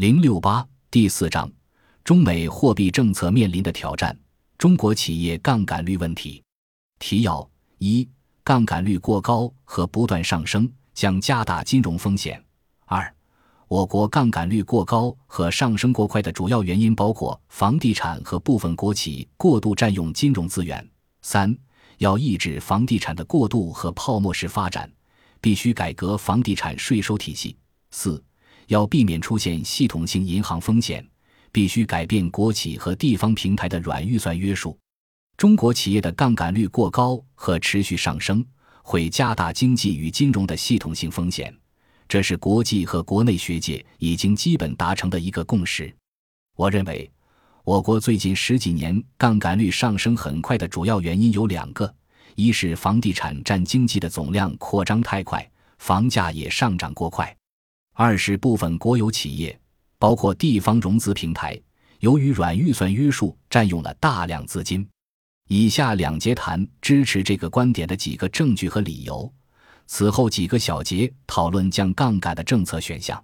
零六八第四章：中美货币政策面临的挑战。中国企业杠杆率问题。提要：一、杠杆率过高和不断上升将加大金融风险。二、我国杠杆率过高和上升过快的主要原因包括房地产和部分国企过度占用金融资源。三、要抑制房地产的过度和泡沫式发展，必须改革房地产税收体系。四。要避免出现系统性银行风险，必须改变国企和地方平台的软预算约束。中国企业的杠杆率过高和持续上升，会加大经济与金融的系统性风险，这是国际和国内学界已经基本达成的一个共识。我认为，我国最近十几年杠杆率上升很快的主要原因有两个：一是房地产占经济的总量扩张太快，房价也上涨过快。二是部分国有企业，包括地方融资平台，由于软预算约束，占用了大量资金。以下两节谈支持这个观点的几个证据和理由，此后几个小节讨论降杠杆的政策选项。